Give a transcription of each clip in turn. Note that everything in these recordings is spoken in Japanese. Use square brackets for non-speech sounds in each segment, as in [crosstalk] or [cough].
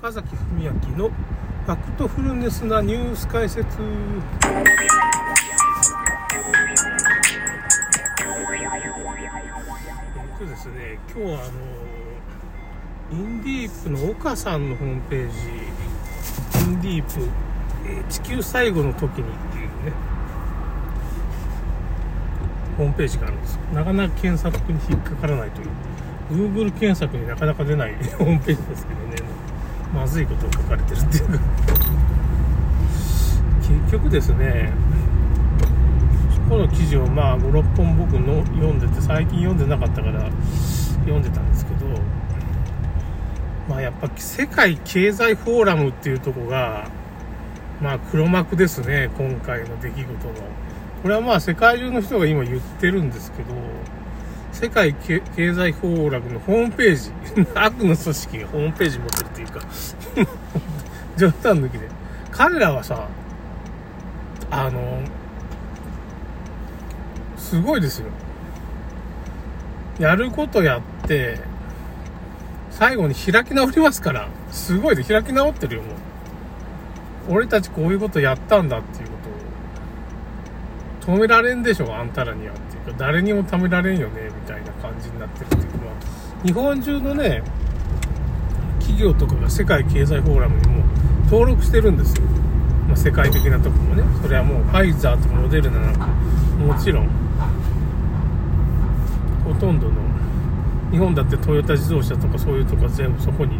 高崎文明のファクトフルネスなニュース解説。えっとですね今日はあのインディープの岡さんのホームページインディープ、地球最後の時にっていうねホームページがあるんですなかなか検索に引っかからないという。Google 検索になかなか出ない [laughs] ホームページですけどね。まずいことを書かれてるっていう。か結局ですねこの記事をまあ56本僕の読んでて最近読んでなかったから読んでたんですけどまあやっぱ世界経済フォーラムっていうとこがまあ黒幕ですね今回の出来事の。これはまあ世界中の人が今言ってるんですけど世界経済フォーラムのホームページ [laughs] 悪の組織がホームページ持ってるっていうか [laughs] 冗談抜きで。彼らはさあのすごいですよ。やることやって最後に開き直りますからすごいで開き直ってるよもう。俺たちこういうことやったんだっていうことを止められんでしょあんたらにはっていうか誰にも止められんよね。感じになってるっていうのは。日本中のね企業とかが世界経済フォーラムにも登録してるんですよ、まあ、世界的なとこもね。それはもうファイザーとかモデルナなんかもちろん。ほとんどの日本だってトヨタ自動車とかそういうとか全部そこに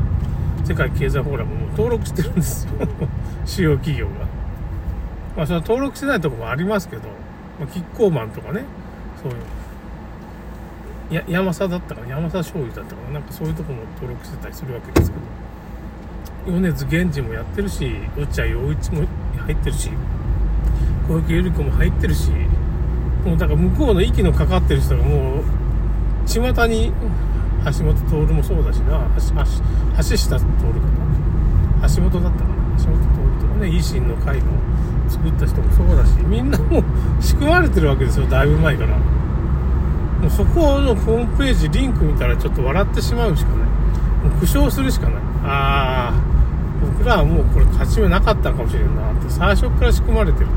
世界経済フォーラムも登録してるんですよ。[laughs] 主要企業が。まあその登録してないとこもありますけど、まあ、キッコーマンとかね。そういうや山佐だったかな。山佐醤油だったかな。なんかそういうとこも登録してたりするわけですけど。米津玄師もやってるし落合陽一も入ってるし小池百合子も入ってるしもうだから向こうの息のかかってる人がもう巷に橋本徹もそうだしな。橋橋橋下徹かな。橋本だったかな。橋本徹とかね維新の会の作った人もそうだしみんなもう仕組まれてるわけですよ。だいぶ前から。そこのホームページリンク見たらちょっと笑ってしまうしかない。もう苦笑するしかない。ああ僕らはもうこれ勝ち目なかったかもしれんな。って最初から仕組まれてると。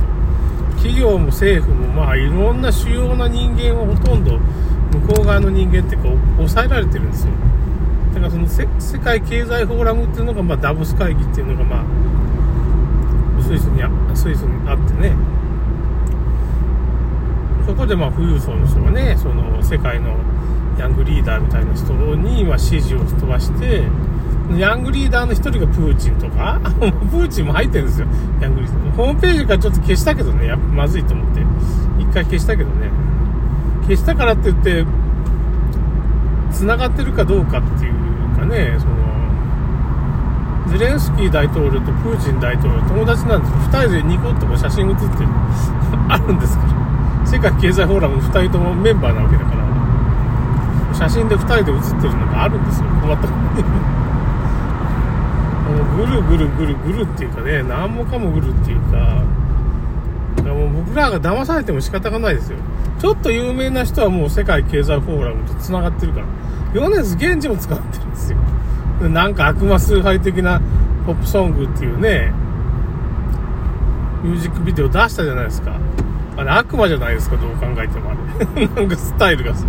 企業も政府もまあいろんな主要な人間はほとんど向こう側の人間っていう抑えられてるんですよ。だからその世界経済フォーラムっていうのが、まあ、ダボス会議っていうのがまあスイスにあスイスにあってね。そこでまあ富裕層の人がねその世界のヤングリーダーみたいな人にまあ指示を飛ばしてヤングリーダーの一人がプーチンとか [laughs] プーチンも入ってるんですよ。ヤングリーダー。ホームページからちょっと消したけどね。やっぱまずいと思って。一回消したけどね。消したからって言って繋がってるかどうかっていうかねそのゼレンスキー大統領とプーチン大統領友達なんですよ。2人でニコッとこう写真写ってる。[laughs] あるんですから世界経済フォーラム2人ともメンバーなわけだから写真で2人で写ってるのがあるんですよ。困ったことにぐるぐるぐるぐるっていうかね何もかもぐるっていうかもう僕らが騙されても仕方がないですよ。ちょっと有名な人はもう世界経済フォーラムと繋がってるから米津玄師も使ってるんですよ。なんか悪魔崇拝的なポップソングっていうねミュージックビデオ出したじゃないですか。あれ悪魔じゃないですかどう考えてもあれ。[laughs] なんかスタイルがさ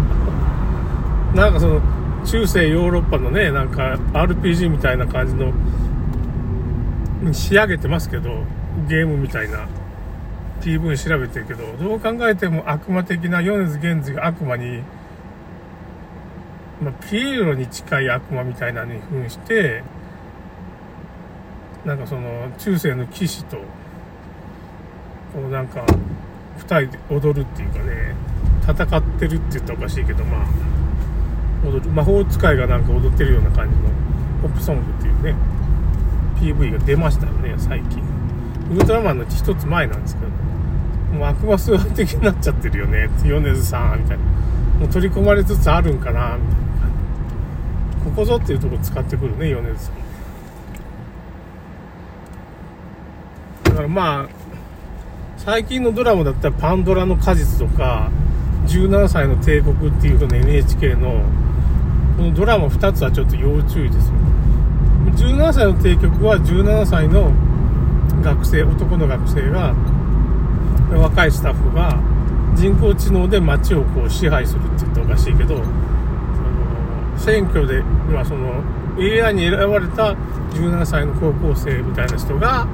なんかその中世ヨーロッパのねなんか RPG みたいな感じの仕上げてますけどゲームみたいな PV 調べてるけどどう考えても悪魔的な米津玄師が悪魔に、まあ、ピエロに近い悪魔みたいなのに扮してなんかその中世の騎士とこうなんか2人で踊るっていうかね戦ってるって言ったらおかしいけどまあ踊る。魔法使いがなんか踊ってるような感じのポップソングっていうね PV が出ましたよね最近。ウルトラマンの一つ前なんですけどもう悪魔崇拝的になっちゃってるよね米津さんみたいな。もう取り込まれつつあるんかなみたいな感じ。ここぞっていうとこ使ってくるね米津さん。だからまあ最近のドラマだったらパンドラの果実とか17歳の帝国っていうの NHK のこのドラマ2つはちょっと要注意ですよ。17歳の提局は17歳の学生、男の学生が、若いスタッフが人工知能で街をこう支配するって言ったらおかしいけど、選挙で、まあその AI に選ばれた17歳の高校生みたいな人が、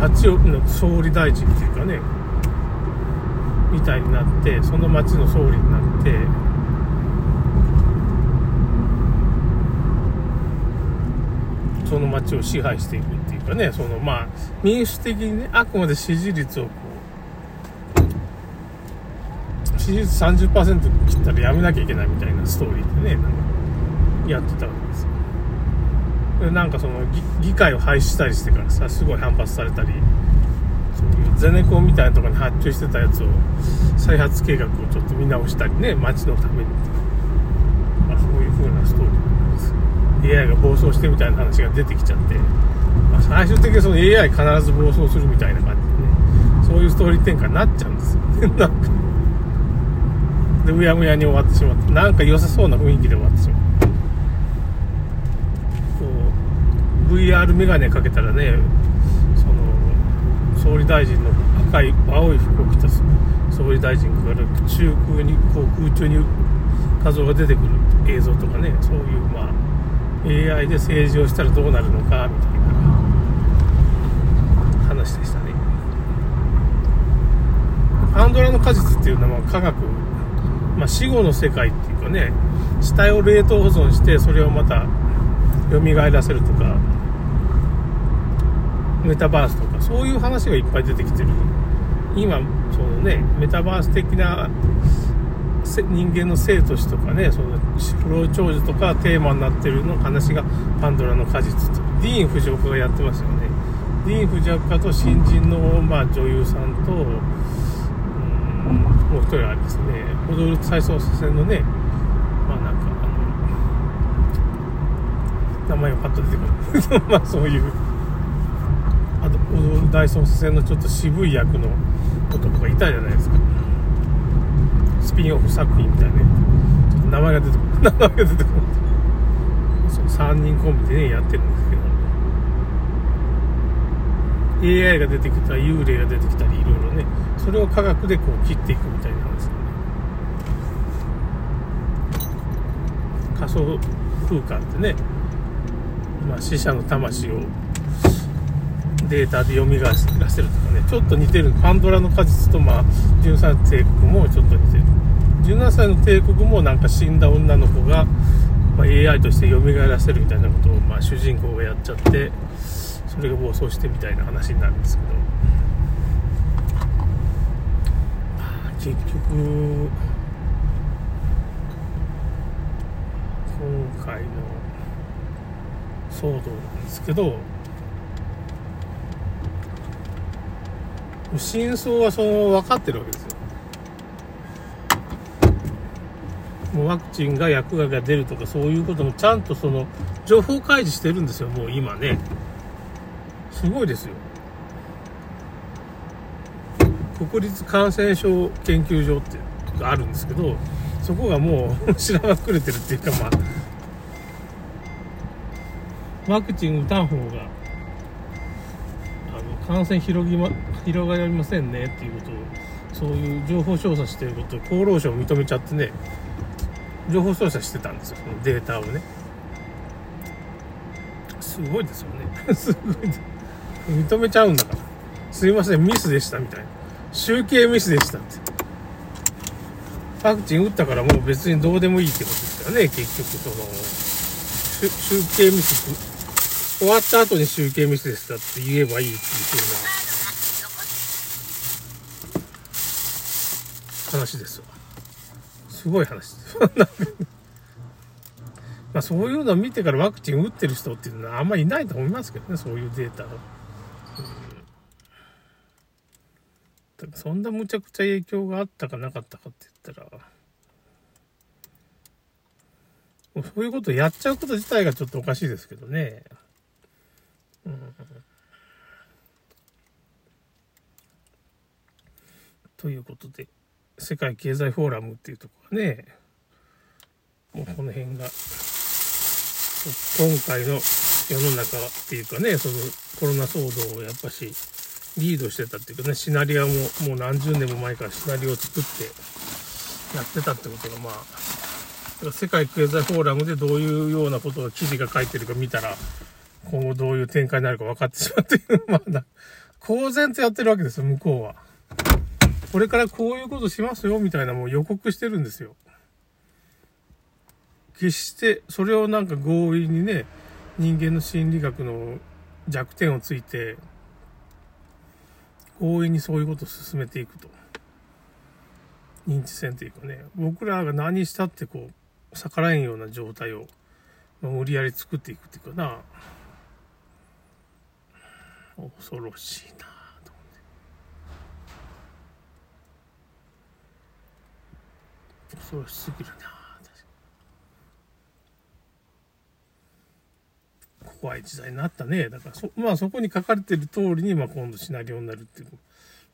町の総理大臣っていうかね、みたいになって、その町の総理になって、その町を支配していくっていうかね、そのまあ、民主的にね、あくまで支持率をこう、支持率30%切ったらやめなきゃいけないみたいなストーリーでね、なんかやってたわけですよ。なんかその議会を廃止したりしてからさ、すごい反発されたり、そういうゼネコンみたいなとこに発注してたやつを、再発計画をちょっと見直したりね、街のために、まあそういう風なストーリーなんです。AI が暴走してみたいな話が出てきちゃって、まあ、最終的にその AI 必ず暴走するみたいな感じでね、そういうストーリー展開になっちゃうんですよ。[laughs] なんか。で、うやむやに終わってしまって、なんか良さそうな雰囲気で終わってしまって。VR メガネかけたらねその総理大臣の赤い青い服を着た総理大臣から中空にこう空中に画像が出てくる映像とかねそういうまあ AI で政治をしたらどうなるのかみたいな話でしたね。パンドラの果実っていうのは科学、まあ、死後の世界っていうかね死体を冷凍保存してそれをまた蘇らせるとかメタバースとかそういう話がいっぱい出てきてる。今そのねメタバース的な人間の生と死とかねその不老長寿とかテーマになってるの話がパンドラの果実とディーン・フジオカがやってますよね。ディーン・フジオカと新人の、まあ、女優さんとうんもう一人あれですね。踊る再捜査線のねまあなんかあの名前がパッと出てくる [laughs] まあそういう。大捜査線のちょっと渋い役の男がいたじゃないですか。スピンオフ作品みたいな。ね名前が出てくる。名前が出てくる。そう3人コンビでねやってるんですけど。AI が出てきたり幽霊が出てきたりいろいろね。それを科学でこう切っていくみたいな話ですよ、ね、仮想空間ってね、まあ、死者の魂をデータで蘇らせるとかね、ちょっと似てる。パンドラの果実と、まあ、13帝国もちょっと似てる。17歳の帝国もなんか死んだ女の子が、まあ、AI として蘇らせるみたいなことを、まあ、主人公がやっちゃって、それが暴走してみたいな話になるんですけど、まあ、結局、今回の騒動なんですけど、真相はその分かってるわけですよ。もうワクチンが薬害が出るとかそういうこともちゃんとその情報開示してるんですよ、もう今ね。すごいですよ。国立感染症研究所ってあるんですけど、そこがもう [laughs] 知らまくれてるっていうかまあ、ワクチン打たん方が感染広ぎ、ま、広がりませんねっていうことをそういう情報調査してることを厚労省認めちゃってね情報調査してたんですよそのデータをね。すごいですよね。[laughs] すごい認めちゃうんだから。すいませんミスでしたみたいな。集計ミスでしたって。ワクチン打ったからもう別にどうでもいいってことですよね結局その集計ミス終わった後に集計ミスでしたって言えばいいっていう風な話ですわ。すごい話です。まあそういうのを見てからワクチン打ってる人っていうのはあんまりいないと思いますけどね、そういうデータを。うん、そんなむちゃくちゃ影響があったかなかったかって言ったら、そういうことやっちゃうこと自体がちょっとおかしいですけどね。うん、ということで世界経済フォーラムっていうとこがね。もうこの辺が今回の世の中っていうかね、そのコロナ騒動をやっぱしリードしてたっていうかね、シナリオももう何十年も前からシナリオを作ってやってたってことがまあ、世界経済フォーラムでどういうようなことを記事が書いてるか見たら、今後どういう展開になるか分かってしまっていう、まだ、公然とやってるわけですよ、向こうは。これからこういうことしますよ、みたいなもう予告してるんですよ。決してそれをなんか強引にね、人間の心理学の弱点をついて、強引にそういうことを進めていくと。認知戦っていうかね、僕らが何したってこう、逆らえんような状態を、無理やり作っていくっていうかな、恐ろしいなと思って恐ろしすぎるな怖い時代になったね。だからそ、まあそこに書かれてる通りに、まあ今度シナリオになるっていう。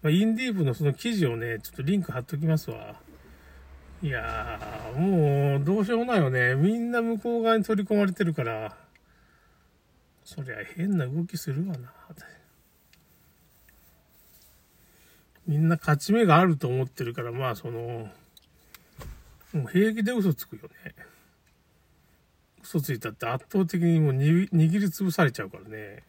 まあ、インディーブのその記事をね、ちょっとリンク貼っときますわ。いや、もうどうしようもないよね。みんな向こう側に取り込まれてるから、そりゃ変な動きするわな私。みんな勝ち目があると思ってるから、まあその、もう平気で嘘つくよね。嘘ついたって圧倒的にもう握りつぶされちゃうからね。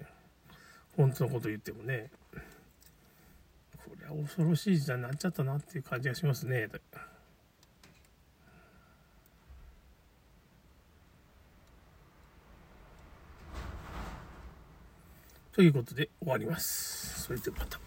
本当のこと言ってもね。これは恐ろしい時代になっちゃったなっていう感じがしますね。ということで終わります。それではまた。